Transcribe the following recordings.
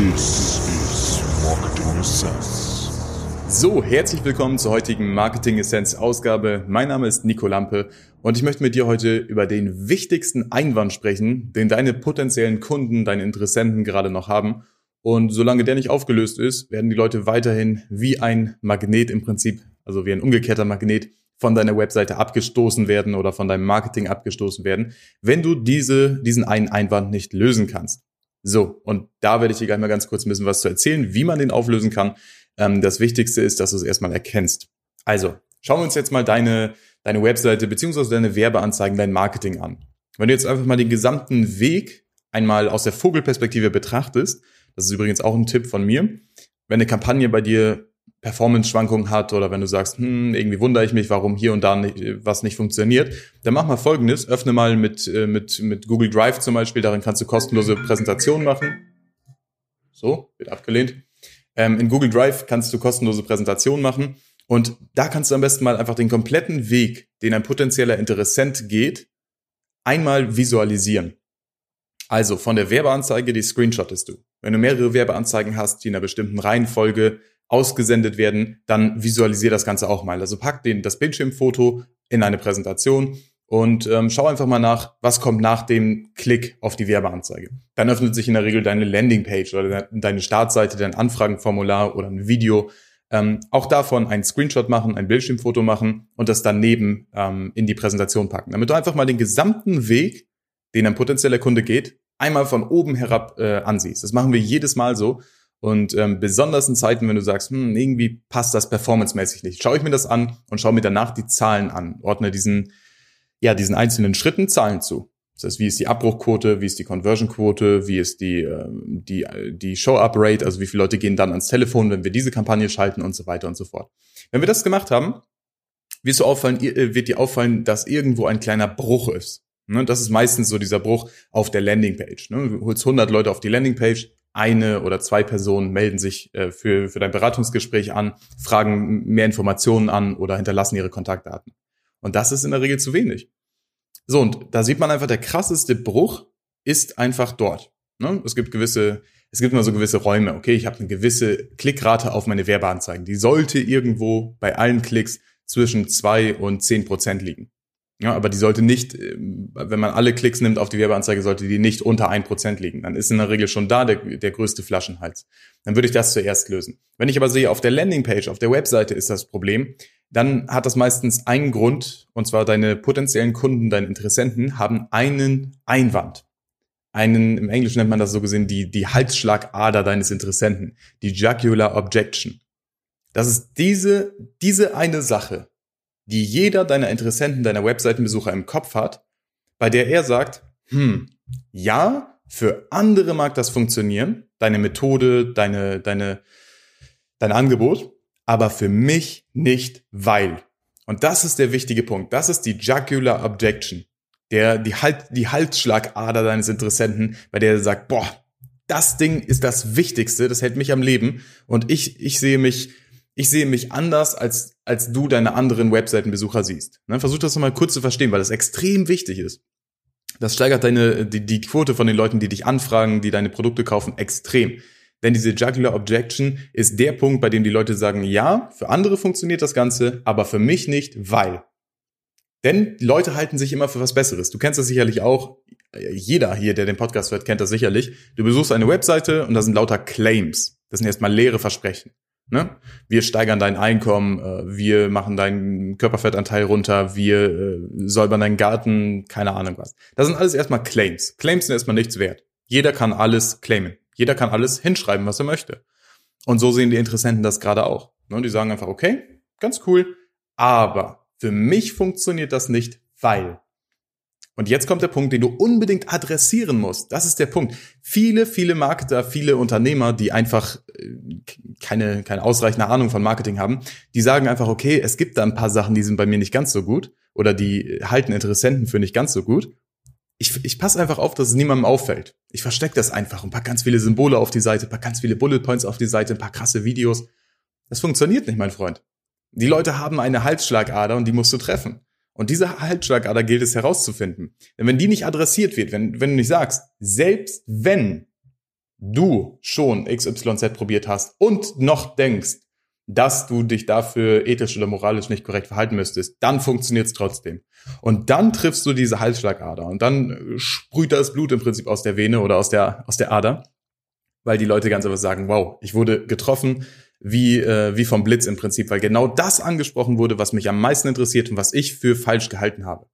This is Marketing Essence. So, herzlich willkommen zur heutigen Marketing Essence Ausgabe. Mein Name ist Nico Lampe und ich möchte mit dir heute über den wichtigsten Einwand sprechen, den deine potenziellen Kunden, deine Interessenten gerade noch haben. Und solange der nicht aufgelöst ist, werden die Leute weiterhin wie ein Magnet im Prinzip, also wie ein umgekehrter Magnet, von deiner Webseite abgestoßen werden oder von deinem Marketing abgestoßen werden, wenn du diese, diesen einen Einwand nicht lösen kannst. So, und da werde ich dir gleich mal ganz kurz ein bisschen was zu erzählen, wie man den auflösen kann. Ähm, das Wichtigste ist, dass du es erstmal erkennst. Also, schauen wir uns jetzt mal deine, deine Webseite beziehungsweise deine Werbeanzeigen, dein Marketing an. Wenn du jetzt einfach mal den gesamten Weg einmal aus der Vogelperspektive betrachtest, das ist übrigens auch ein Tipp von mir, wenn eine Kampagne bei dir Performance-Schwankungen hat oder wenn du sagst, hm, irgendwie wundere ich mich, warum hier und da nicht, was nicht funktioniert, dann mach mal folgendes, öffne mal mit, äh, mit, mit Google Drive zum Beispiel, darin kannst du kostenlose Präsentationen machen. So, wird abgelehnt. Ähm, in Google Drive kannst du kostenlose Präsentationen machen und da kannst du am besten mal einfach den kompletten Weg, den ein potenzieller Interessent geht, einmal visualisieren. Also von der Werbeanzeige, die screenshottest du. Wenn du mehrere Werbeanzeigen hast, die in einer bestimmten Reihenfolge ausgesendet werden, dann visualisiere das Ganze auch mal. Also pack den, das Bildschirmfoto in eine Präsentation und ähm, schau einfach mal nach, was kommt nach dem Klick auf die Werbeanzeige. Dann öffnet sich in der Regel deine Landingpage oder deine Startseite, dein Anfragenformular oder ein Video. Ähm, auch davon einen Screenshot machen, ein Bildschirmfoto machen und das daneben ähm, in die Präsentation packen, damit du einfach mal den gesamten Weg, den ein potenzieller Kunde geht, einmal von oben herab äh, ansiehst. Das machen wir jedes Mal so und ähm, besonders in Zeiten, wenn du sagst, hm, irgendwie passt das performancemäßig nicht, schaue ich mir das an und schaue mir danach die Zahlen an, ordne diesen, ja, diesen einzelnen Schritten Zahlen zu. Das heißt, wie ist die Abbruchquote, wie ist die Conversionquote, wie ist die, äh, die, die Show-Up-Rate, also wie viele Leute gehen dann ans Telefon, wenn wir diese Kampagne schalten und so weiter und so fort. Wenn wir das gemacht haben, wirst du auffallen, äh, wird dir auffallen, dass irgendwo ein kleiner Bruch ist. Ne, das ist meistens so dieser Bruch auf der Landingpage. Ne? Du holst 100 Leute auf die Landingpage, eine oder zwei Personen melden sich äh, für, für dein Beratungsgespräch an, fragen mehr Informationen an oder hinterlassen ihre Kontaktdaten. Und das ist in der Regel zu wenig. So, und da sieht man einfach, der krasseste Bruch ist einfach dort. Ne? Es gibt gewisse, es gibt immer so gewisse Räume. Okay, ich habe eine gewisse Klickrate auf meine Werbeanzeigen. Die sollte irgendwo bei allen Klicks zwischen zwei und zehn Prozent liegen. Ja, aber die sollte nicht, ähm, wenn man alle Klicks nimmt auf die Werbeanzeige, sollte die nicht unter ein Prozent liegen. Dann ist in der Regel schon da der, der größte Flaschenhals. Dann würde ich das zuerst lösen. Wenn ich aber sehe, auf der Landingpage, auf der Webseite ist das Problem, dann hat das meistens einen Grund, und zwar deine potenziellen Kunden, deine Interessenten haben einen Einwand. Einen, im Englischen nennt man das so gesehen, die, die Halsschlagader deines Interessenten, die Jugular Objection. Das ist diese, diese eine Sache, die jeder deiner Interessenten, deiner Webseitenbesucher im Kopf hat, bei der er sagt, hm, ja, für andere mag das funktionieren, deine Methode, deine, deine, dein Angebot, aber für mich nicht, weil. Und das ist der wichtige Punkt. Das ist die Jugular Objection. Der, die, halt, die Halsschlagader deines Interessenten, bei der er sagt, boah, das Ding ist das Wichtigste, das hält mich am Leben und ich, ich sehe mich ich sehe mich anders, als, als du deine anderen Webseitenbesucher siehst. Ne? Versuch das nochmal kurz zu verstehen, weil das extrem wichtig ist. Das steigert deine, die, die Quote von den Leuten, die dich anfragen, die deine Produkte kaufen, extrem. Denn diese Jugular Objection ist der Punkt, bei dem die Leute sagen, ja, für andere funktioniert das Ganze, aber für mich nicht, weil. Denn Leute halten sich immer für was Besseres. Du kennst das sicherlich auch. Jeder hier, der den Podcast hört, kennt das sicherlich. Du besuchst eine Webseite und da sind lauter Claims. Das sind erstmal leere Versprechen. Ne? Wir steigern dein Einkommen, äh, wir machen deinen Körperfettanteil runter, wir äh, säubern deinen Garten, keine Ahnung was. Das sind alles erstmal Claims. Claims sind erstmal nichts wert. Jeder kann alles claimen. Jeder kann alles hinschreiben, was er möchte. Und so sehen die Interessenten das gerade auch. Ne? Die sagen einfach, okay, ganz cool, aber für mich funktioniert das nicht, weil. Und jetzt kommt der Punkt, den du unbedingt adressieren musst. Das ist der Punkt. Viele, viele Marketer, viele Unternehmer, die einfach äh, keine, keine ausreichende Ahnung von Marketing haben, die sagen einfach, okay, es gibt da ein paar Sachen, die sind bei mir nicht ganz so gut oder die halten Interessenten für nicht ganz so gut. Ich, ich passe einfach auf, dass es niemandem auffällt. Ich verstecke das einfach und pack ganz viele Symbole auf die Seite, pack ganz viele Bullet Points auf die Seite, ein paar krasse Videos. Das funktioniert nicht, mein Freund. Die Leute haben eine Halsschlagader und die musst du treffen. Und diese Halsschlagader gilt es herauszufinden. Denn wenn die nicht adressiert wird, wenn, wenn du nicht sagst, selbst wenn du schon XYZ probiert hast und noch denkst, dass du dich dafür ethisch oder moralisch nicht korrekt verhalten müsstest, dann funktioniert es trotzdem. Und dann triffst du diese Halsschlagader und dann sprüht das Blut im Prinzip aus der Vene oder aus der, aus der Ader, weil die Leute ganz einfach sagen, wow, ich wurde getroffen wie, äh, wie vom Blitz im Prinzip, weil genau das angesprochen wurde, was mich am meisten interessiert und was ich für falsch gehalten habe.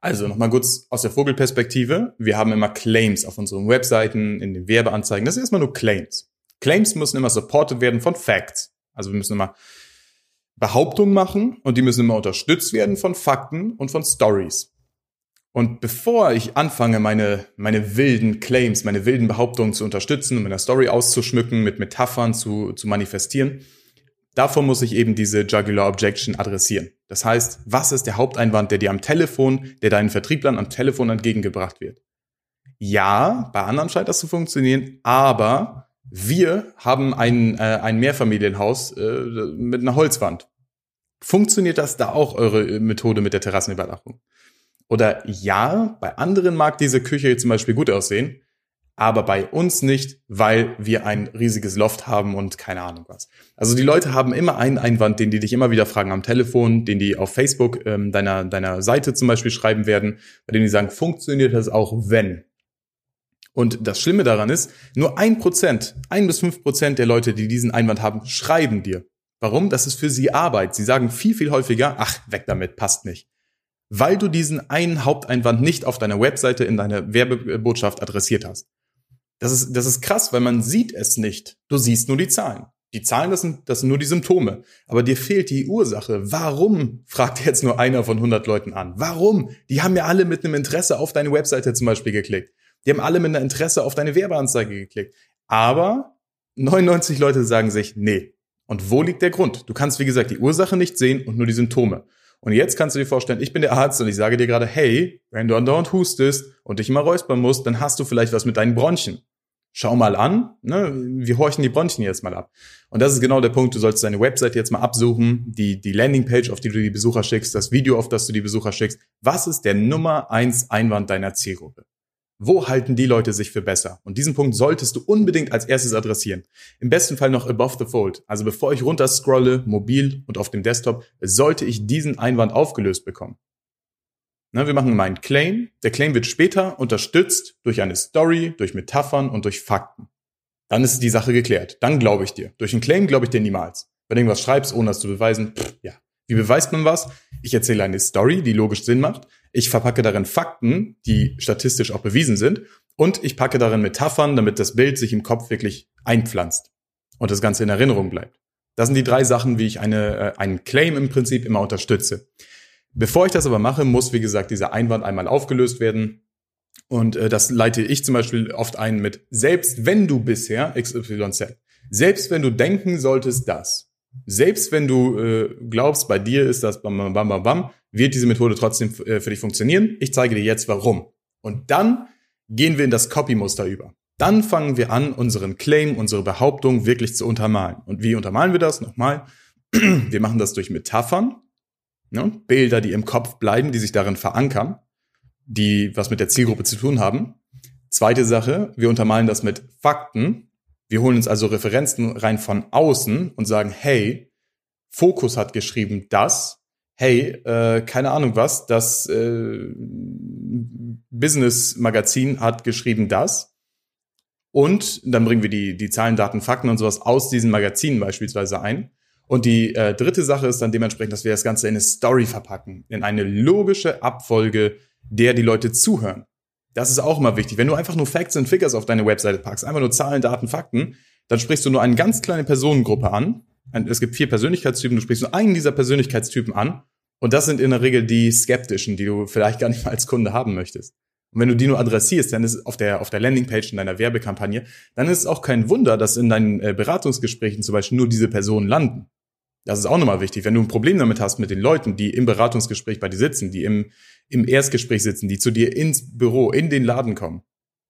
Also nochmal kurz aus der Vogelperspektive. Wir haben immer Claims auf unseren Webseiten, in den Werbeanzeigen. Das ist erstmal nur Claims. Claims müssen immer supported werden von Facts. Also wir müssen immer Behauptungen machen und die müssen immer unterstützt werden von Fakten und von Stories. Und bevor ich anfange, meine, meine wilden Claims, meine wilden Behauptungen zu unterstützen und meine Story auszuschmücken, mit Metaphern zu, zu manifestieren, davor muss ich eben diese Jugular Objection adressieren. Das heißt, was ist der Haupteinwand, der dir am Telefon, der deinen Vertrieblern am Telefon entgegengebracht wird? Ja, bei anderen scheint das zu funktionieren, aber wir haben ein, äh, ein Mehrfamilienhaus äh, mit einer Holzwand. Funktioniert das da auch eure Methode mit der Terrassenüberwachung? Oder ja, bei anderen mag diese Küche zum Beispiel gut aussehen, aber bei uns nicht, weil wir ein riesiges Loft haben und keine Ahnung was. Also die Leute haben immer einen Einwand, den die dich immer wieder fragen am Telefon, den die auf Facebook ähm, deiner, deiner Seite zum Beispiel schreiben werden, bei denen die sagen, funktioniert das auch wenn? Und das Schlimme daran ist, nur ein Prozent, ein bis fünf Prozent der Leute, die diesen Einwand haben, schreiben dir. Warum? Das ist für sie Arbeit. Sie sagen viel, viel häufiger, ach, weg damit, passt nicht. Weil du diesen einen Haupteinwand nicht auf deiner Webseite in deiner Werbebotschaft adressiert hast. Das ist, das ist krass, weil man sieht es nicht. Du siehst nur die Zahlen. Die Zahlen, das sind, das sind nur die Symptome. Aber dir fehlt die Ursache. Warum? fragt jetzt nur einer von 100 Leuten an. Warum? Die haben ja alle mit einem Interesse auf deine Webseite zum Beispiel geklickt. Die haben alle mit einer Interesse auf deine Werbeanzeige geklickt. Aber 99 Leute sagen sich, nee. Und wo liegt der Grund? Du kannst, wie gesagt, die Ursache nicht sehen und nur die Symptome. Und jetzt kannst du dir vorstellen, ich bin der Arzt und ich sage dir gerade, hey, wenn du andauernd hustest und dich immer räuspern musst, dann hast du vielleicht was mit deinen Bronchien. Schau mal an, ne? wir horchen die Bronchien jetzt mal ab. Und das ist genau der Punkt, du sollst deine Website jetzt mal absuchen, die, die Landingpage, auf die du die Besucher schickst, das Video, auf das du die Besucher schickst. Was ist der Nummer eins Einwand deiner Zielgruppe? Wo halten die Leute sich für besser? Und diesen Punkt solltest du unbedingt als erstes adressieren. Im besten Fall noch above the fold. Also bevor ich runter scrolle, mobil und auf dem Desktop, sollte ich diesen Einwand aufgelöst bekommen. Na, wir machen mal einen Claim. Der Claim wird später unterstützt durch eine Story, durch Metaphern und durch Fakten. Dann ist die Sache geklärt. Dann glaube ich dir. Durch einen Claim glaube ich dir niemals. Wenn du irgendwas schreibst, ohne das zu beweisen, pff, ja. Wie beweist man was? Ich erzähle eine Story, die logisch Sinn macht. Ich verpacke darin Fakten, die statistisch auch bewiesen sind. Und ich packe darin Metaphern, damit das Bild sich im Kopf wirklich einpflanzt und das Ganze in Erinnerung bleibt. Das sind die drei Sachen, wie ich eine, äh, einen Claim im Prinzip immer unterstütze. Bevor ich das aber mache, muss, wie gesagt, dieser Einwand einmal aufgelöst werden. Und äh, das leite ich zum Beispiel oft ein mit, selbst wenn du bisher XYZ, selbst wenn du denken solltest, dass, selbst wenn du äh, glaubst, bei dir ist das bam, bam, bam, bam, wird diese Methode trotzdem äh, für dich funktionieren. Ich zeige dir jetzt warum. Und dann gehen wir in das Copy-Muster über. Dann fangen wir an, unseren Claim, unsere Behauptung wirklich zu untermalen. Und wie untermalen wir das? Nochmal. Wir machen das durch Metaphern, ne? Bilder, die im Kopf bleiben, die sich darin verankern, die was mit der Zielgruppe zu tun haben. Zweite Sache, wir untermalen das mit Fakten, wir holen uns also Referenzen rein von außen und sagen, hey, Fokus hat geschrieben das, hey, äh, keine Ahnung was, das äh, Business Magazin hat geschrieben das. Und dann bringen wir die, die Zahlen, Daten, Fakten und sowas aus diesen Magazinen beispielsweise ein. Und die äh, dritte Sache ist dann dementsprechend, dass wir das Ganze in eine Story verpacken, in eine logische Abfolge, der die Leute zuhören. Das ist auch immer wichtig. Wenn du einfach nur Facts and Figures auf deine Webseite packst, einfach nur Zahlen, Daten, Fakten, dann sprichst du nur eine ganz kleine Personengruppe an. Es gibt vier Persönlichkeitstypen, du sprichst nur einen dieser Persönlichkeitstypen an. Und das sind in der Regel die skeptischen, die du vielleicht gar nicht mal als Kunde haben möchtest. Und wenn du die nur adressierst, dann ist es auf der, auf der Landingpage in deiner Werbekampagne, dann ist es auch kein Wunder, dass in deinen äh, Beratungsgesprächen zum Beispiel nur diese Personen landen. Das ist auch nochmal wichtig. Wenn du ein Problem damit hast mit den Leuten, die im Beratungsgespräch bei dir sitzen, die im, im Erstgespräch sitzen, die zu dir ins Büro, in den Laden kommen,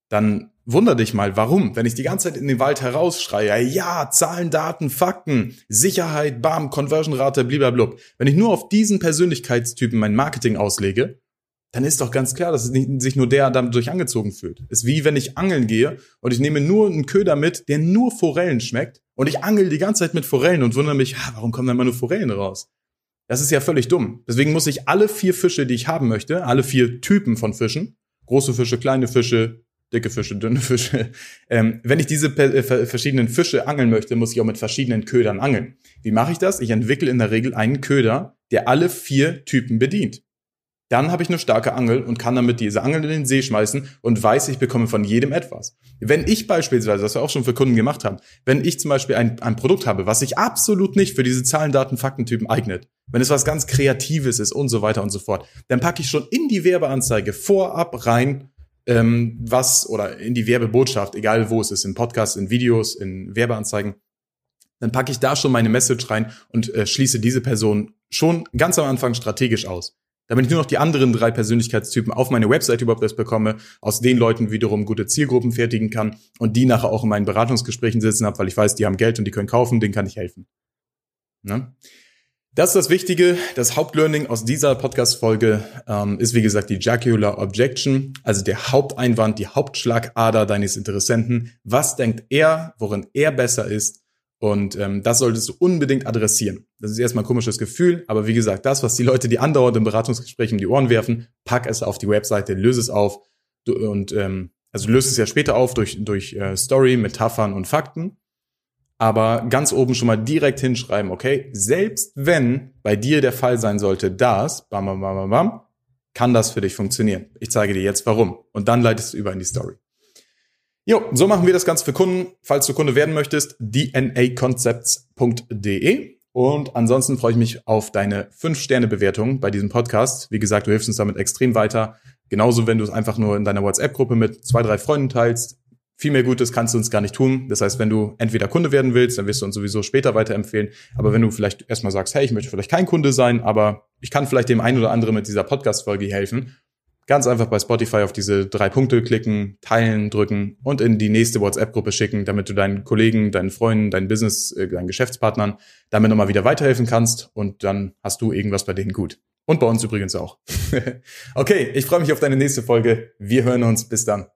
dann wunder dich mal, warum? Wenn ich die ganze Zeit in den Wald herausschreie, ja, Zahlen, Daten, Fakten, Sicherheit, Bam, Conversion-Rate, blablabla. Wenn ich nur auf diesen Persönlichkeitstypen mein Marketing auslege, dann ist doch ganz klar, dass sich nur der dadurch angezogen fühlt. Ist wie wenn ich angeln gehe und ich nehme nur einen Köder mit, der nur Forellen schmeckt und ich angel die ganze Zeit mit Forellen und wundere mich, warum kommen da immer nur Forellen raus? Das ist ja völlig dumm. Deswegen muss ich alle vier Fische, die ich haben möchte, alle vier Typen von Fischen, große Fische, kleine Fische, dicke Fische, dünne Fische, ähm, wenn ich diese äh, verschiedenen Fische angeln möchte, muss ich auch mit verschiedenen Ködern angeln. Wie mache ich das? Ich entwickle in der Regel einen Köder, der alle vier Typen bedient dann habe ich eine starke Angel und kann damit diese Angel in den See schmeißen und weiß, ich bekomme von jedem etwas. Wenn ich beispielsweise, was wir auch schon für Kunden gemacht haben, wenn ich zum Beispiel ein, ein Produkt habe, was sich absolut nicht für diese Zahlen, Daten, Faktentypen eignet, wenn es was ganz Kreatives ist und so weiter und so fort, dann packe ich schon in die Werbeanzeige vorab rein, ähm, was oder in die Werbebotschaft, egal wo es ist, in Podcasts, in Videos, in Werbeanzeigen, dann packe ich da schon meine Message rein und äh, schließe diese Person schon ganz am Anfang strategisch aus damit ich nur noch die anderen drei Persönlichkeitstypen auf meine Website überhaupt erst bekomme, aus den Leuten wiederum gute Zielgruppen fertigen kann und die nachher auch in meinen Beratungsgesprächen sitzen habe, weil ich weiß, die haben Geld und die können kaufen, denen kann ich helfen. Ne? Das ist das Wichtige. Das Hauptlearning aus dieser Podcast-Folge ähm, ist, wie gesagt, die Jacular Objection, also der Haupteinwand, die Hauptschlagader deines Interessenten. Was denkt er, worin er besser ist? Und ähm, das solltest du unbedingt adressieren. Das ist erstmal ein komisches Gefühl, aber wie gesagt, das, was die Leute, die andauernd im Beratungsgespräch um die Ohren werfen, pack es auf die Webseite, löse es auf du, und ähm, also löse es ja später auf durch, durch äh, Story, Metaphern und Fakten. Aber ganz oben schon mal direkt hinschreiben, okay, selbst wenn bei dir der Fall sein sollte, dass, bam, bam, bam, bam, kann das für dich funktionieren. Ich zeige dir jetzt warum. Und dann leitest du über in die Story. Jo, so machen wir das Ganze für Kunden. Falls du Kunde werden möchtest, dnaconcepts.de. Und ansonsten freue ich mich auf deine 5-Sterne-Bewertung bei diesem Podcast. Wie gesagt, du hilfst uns damit extrem weiter. Genauso, wenn du es einfach nur in deiner WhatsApp-Gruppe mit zwei, drei Freunden teilst. Viel mehr Gutes kannst du uns gar nicht tun. Das heißt, wenn du entweder Kunde werden willst, dann wirst du uns sowieso später weiterempfehlen. Aber wenn du vielleicht erstmal sagst, hey, ich möchte vielleicht kein Kunde sein, aber ich kann vielleicht dem einen oder anderen mit dieser Podcast-Folge helfen, Ganz einfach bei Spotify auf diese drei Punkte klicken, teilen, drücken und in die nächste WhatsApp-Gruppe schicken, damit du deinen Kollegen, deinen Freunden, deinen Business, äh, deinen Geschäftspartnern damit nochmal wieder weiterhelfen kannst und dann hast du irgendwas bei denen gut. Und bei uns übrigens auch. okay, ich freue mich auf deine nächste Folge. Wir hören uns. Bis dann.